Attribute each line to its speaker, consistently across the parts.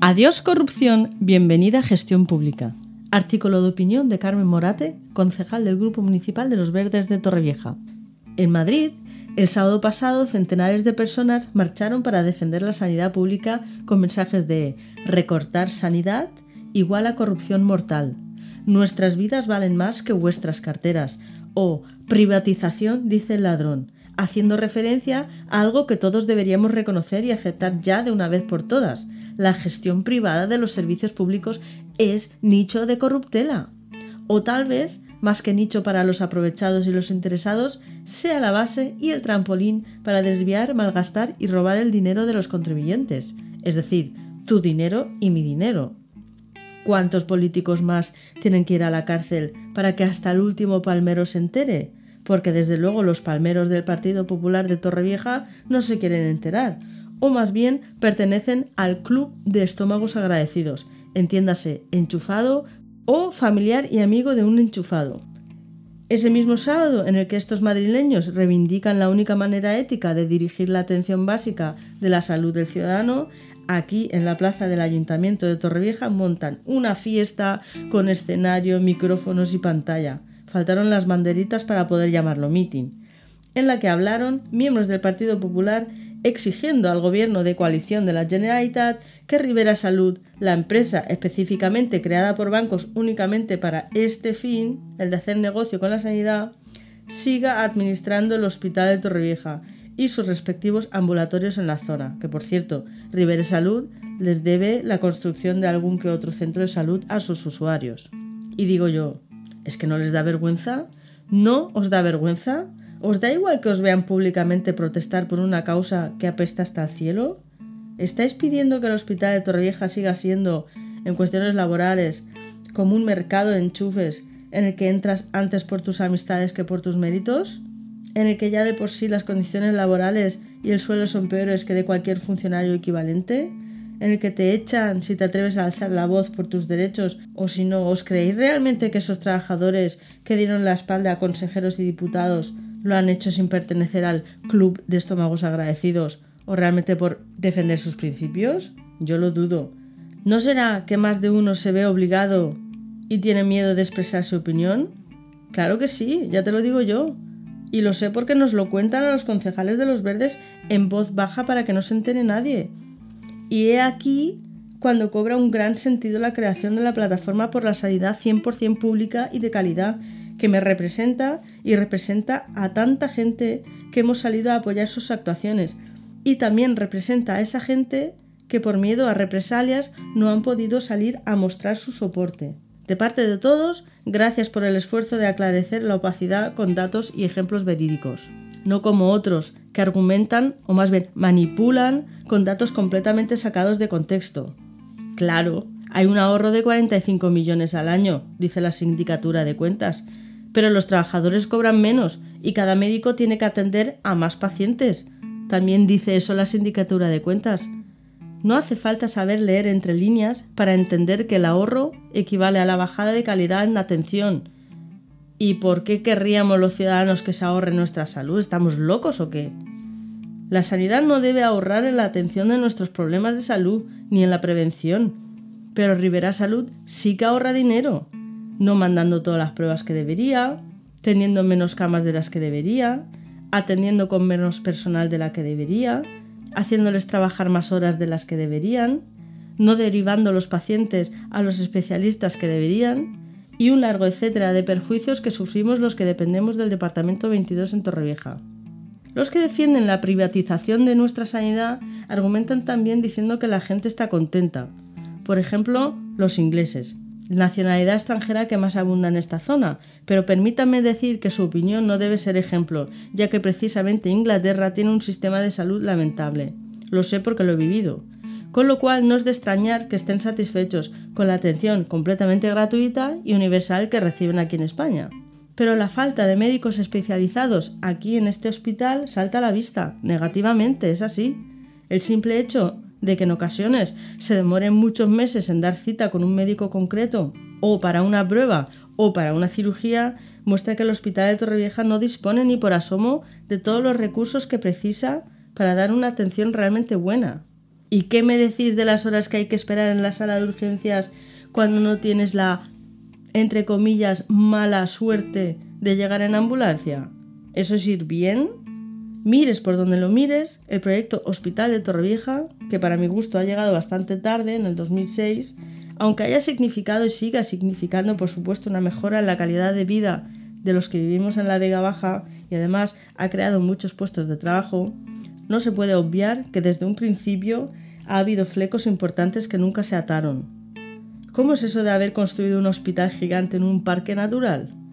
Speaker 1: Adiós corrupción, bienvenida gestión pública. Artículo de opinión de Carmen Morate, concejal del Grupo Municipal de los Verdes de Torrevieja. En Madrid, el sábado pasado, centenares de personas marcharon para defender la sanidad pública con mensajes de recortar sanidad igual a corrupción mortal. Nuestras vidas valen más que vuestras carteras. O privatización, dice el ladrón, haciendo referencia a algo que todos deberíamos reconocer y aceptar ya de una vez por todas, la gestión privada de los servicios públicos es nicho de corruptela. O tal vez, más que nicho para los aprovechados y los interesados, sea la base y el trampolín para desviar, malgastar y robar el dinero de los contribuyentes, es decir, tu dinero y mi dinero. ¿Cuántos políticos más tienen que ir a la cárcel para que hasta el último palmero se entere? Porque desde luego los palmeros del Partido Popular de Torrevieja no se quieren enterar, o más bien pertenecen al club de estómagos agradecidos, entiéndase, enchufado o familiar y amigo de un enchufado. Ese mismo sábado en el que estos madrileños reivindican la única manera ética de dirigir la atención básica de la salud del ciudadano, aquí en la plaza del Ayuntamiento de Torrevieja montan una fiesta con escenario, micrófonos y pantalla. Faltaron las banderitas para poder llamarlo meeting, en la que hablaron miembros del Partido Popular exigiendo al gobierno de coalición de la Generalitat que Rivera Salud, la empresa específicamente creada por bancos únicamente para este fin, el de hacer negocio con la sanidad, siga administrando el Hospital de Torrevieja y sus respectivos ambulatorios en la zona, que por cierto, Rivera Salud les debe la construcción de algún que otro centro de salud a sus usuarios. Y digo yo, ¿es que no les da vergüenza? ¿No os da vergüenza? ¿Os da igual que os vean públicamente protestar por una causa que apesta hasta el cielo? ¿Estáis pidiendo que el hospital de Torrevieja siga siendo, en cuestiones laborales, como un mercado de enchufes en el que entras antes por tus amistades que por tus méritos? ¿En el que ya de por sí las condiciones laborales y el suelo son peores que de cualquier funcionario equivalente? ¿En el que te echan si te atreves a alzar la voz por tus derechos o si no, ¿os creéis realmente que esos trabajadores que dieron la espalda a consejeros y diputados lo han hecho sin pertenecer al club de estómagos agradecidos o realmente por defender sus principios? Yo lo dudo. ¿No será que más de uno se ve obligado y tiene miedo de expresar su opinión? Claro que sí, ya te lo digo yo. Y lo sé porque nos lo cuentan a los concejales de los verdes en voz baja para que no se entere nadie. Y he aquí cuando cobra un gran sentido la creación de la plataforma por la sanidad 100% pública y de calidad que me representa y representa a tanta gente que hemos salido a apoyar sus actuaciones y también representa a esa gente que por miedo a represalias no han podido salir a mostrar su soporte. De parte de todos, gracias por el esfuerzo de aclarecer la opacidad con datos y ejemplos verídicos, no como otros que argumentan o más bien manipulan con datos completamente sacados de contexto. Claro, hay un ahorro de 45 millones al año, dice la sindicatura de cuentas, pero los trabajadores cobran menos y cada médico tiene que atender a más pacientes. También dice eso la sindicatura de cuentas. No hace falta saber leer entre líneas para entender que el ahorro equivale a la bajada de calidad en atención. ¿Y por qué querríamos los ciudadanos que se ahorre nuestra salud? ¿Estamos locos o qué? La sanidad no debe ahorrar en la atención de nuestros problemas de salud ni en la prevención. Pero Rivera Salud sí que ahorra dinero no mandando todas las pruebas que debería, teniendo menos camas de las que debería, atendiendo con menos personal de la que debería, haciéndoles trabajar más horas de las que deberían, no derivando los pacientes a los especialistas que deberían, y un largo etcétera de perjuicios que sufrimos los que dependemos del Departamento 22 en Torrevieja. Los que defienden la privatización de nuestra sanidad argumentan también diciendo que la gente está contenta. Por ejemplo, los ingleses, nacionalidad extranjera que más abunda en esta zona, pero permítanme decir que su opinión no debe ser ejemplo, ya que precisamente Inglaterra tiene un sistema de salud lamentable. Lo sé porque lo he vivido. Con lo cual no es de extrañar que estén satisfechos con la atención completamente gratuita y universal que reciben aquí en España. Pero la falta de médicos especializados aquí en este hospital salta a la vista, negativamente, es así. El simple hecho de que en ocasiones se demoren muchos meses en dar cita con un médico concreto o para una prueba o para una cirugía, muestra que el Hospital de Torrevieja no dispone ni por asomo de todos los recursos que precisa para dar una atención realmente buena. ¿Y qué me decís de las horas que hay que esperar en la sala de urgencias cuando no tienes la, entre comillas, mala suerte de llegar en ambulancia? ¿Eso es ir bien? Mires por donde lo mires, el proyecto Hospital de Torrevieja, que para mi gusto ha llegado bastante tarde, en el 2006, aunque haya significado y siga significando, por supuesto, una mejora en la calidad de vida de los que vivimos en la Vega Baja y además ha creado muchos puestos de trabajo, no se puede obviar que desde un principio ha habido flecos importantes que nunca se ataron. ¿Cómo es eso de haber construido un hospital gigante en un parque natural?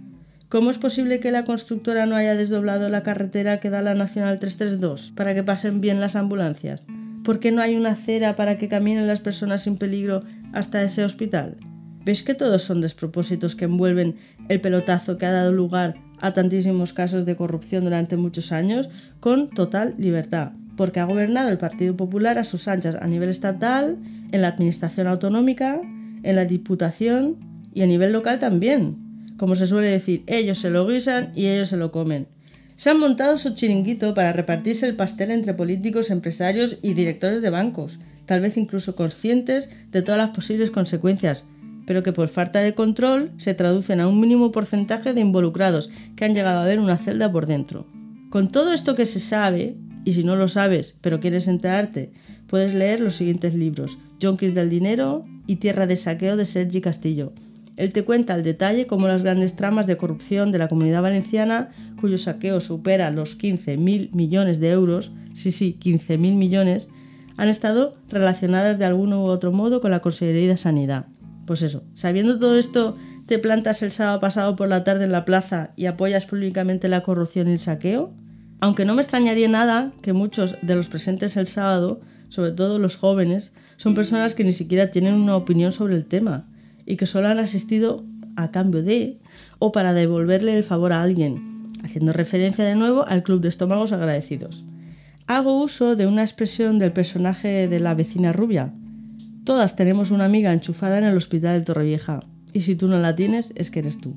Speaker 1: ¿Cómo es posible que la constructora no haya desdoblado la carretera que da la Nacional 332 para que pasen bien las ambulancias? ¿Por qué no hay una acera para que caminen las personas sin peligro hasta ese hospital? ¿Ves que todos son despropósitos que envuelven el pelotazo que ha dado lugar a tantísimos casos de corrupción durante muchos años con total libertad? Porque ha gobernado el Partido Popular a sus anchas a nivel estatal, en la administración autonómica, en la diputación y a nivel local también como se suele decir, ellos se lo guisan y ellos se lo comen. Se han montado su chiringuito para repartirse el pastel entre políticos, empresarios y directores de bancos, tal vez incluso conscientes de todas las posibles consecuencias, pero que por falta de control se traducen a un mínimo porcentaje de involucrados que han llegado a ver una celda por dentro. Con todo esto que se sabe, y si no lo sabes pero quieres enterarte, puedes leer los siguientes libros: Junkies del Dinero y Tierra de Saqueo de Sergi Castillo. Él te cuenta al detalle cómo las grandes tramas de corrupción de la comunidad valenciana, cuyo saqueo supera los 15.000 millones de euros, sí, sí, 15.000 millones, han estado relacionadas de algún u otro modo con la Consejería de Sanidad. Pues eso, sabiendo todo esto, te plantas el sábado pasado por la tarde en la plaza y apoyas públicamente la corrupción y el saqueo. Aunque no me extrañaría nada que muchos de los presentes el sábado, sobre todo los jóvenes, son personas que ni siquiera tienen una opinión sobre el tema, y que solo han asistido a cambio de o para devolverle el favor a alguien, haciendo referencia de nuevo al Club de Estómagos Agradecidos. Hago uso de una expresión del personaje de la vecina rubia. Todas tenemos una amiga enchufada en el hospital de Torrevieja, y si tú no la tienes, es que eres tú.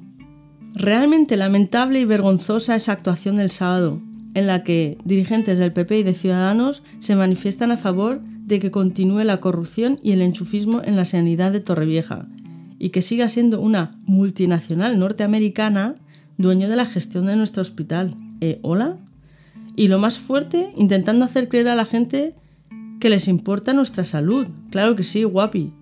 Speaker 1: Realmente lamentable y vergonzosa esa actuación del sábado, en la que dirigentes del PP y de Ciudadanos se manifiestan a favor de que continúe la corrupción y el enchufismo en la sanidad de Torrevieja, y que siga siendo una multinacional norteamericana dueño de la gestión de nuestro hospital. ¿Eh, ¿Hola? Y lo más fuerte, intentando hacer creer a la gente que les importa nuestra salud. Claro que sí, guapi.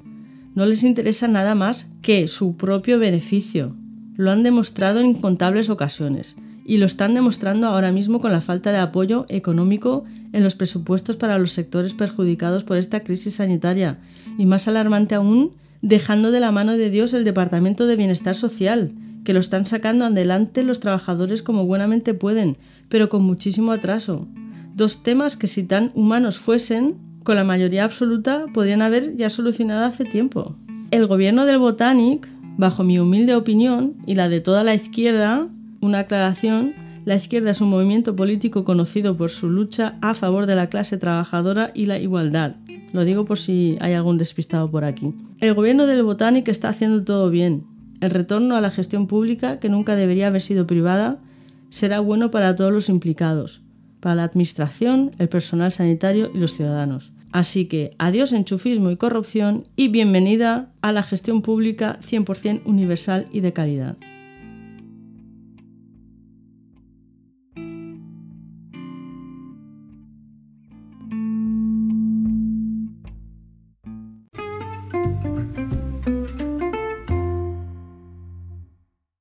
Speaker 1: No les interesa nada más que su propio beneficio. Lo han demostrado en incontables ocasiones y lo están demostrando ahora mismo con la falta de apoyo económico en los presupuestos para los sectores perjudicados por esta crisis sanitaria y más alarmante aún dejando de la mano de Dios el Departamento de Bienestar Social, que lo están sacando adelante los trabajadores como buenamente pueden, pero con muchísimo atraso. Dos temas que si tan humanos fuesen, con la mayoría absoluta podrían haber ya solucionado hace tiempo. El gobierno del Botanic, bajo mi humilde opinión y la de toda la izquierda, una aclaración, la izquierda es un movimiento político conocido por su lucha a favor de la clase trabajadora y la igualdad. Lo digo por si hay algún despistado por aquí. El gobierno del Botánico está haciendo todo bien. El retorno a la gestión pública, que nunca debería haber sido privada, será bueno para todos los implicados, para la administración, el personal sanitario y los ciudadanos. Así que adiós enchufismo y corrupción y bienvenida a la gestión pública 100% universal y de calidad.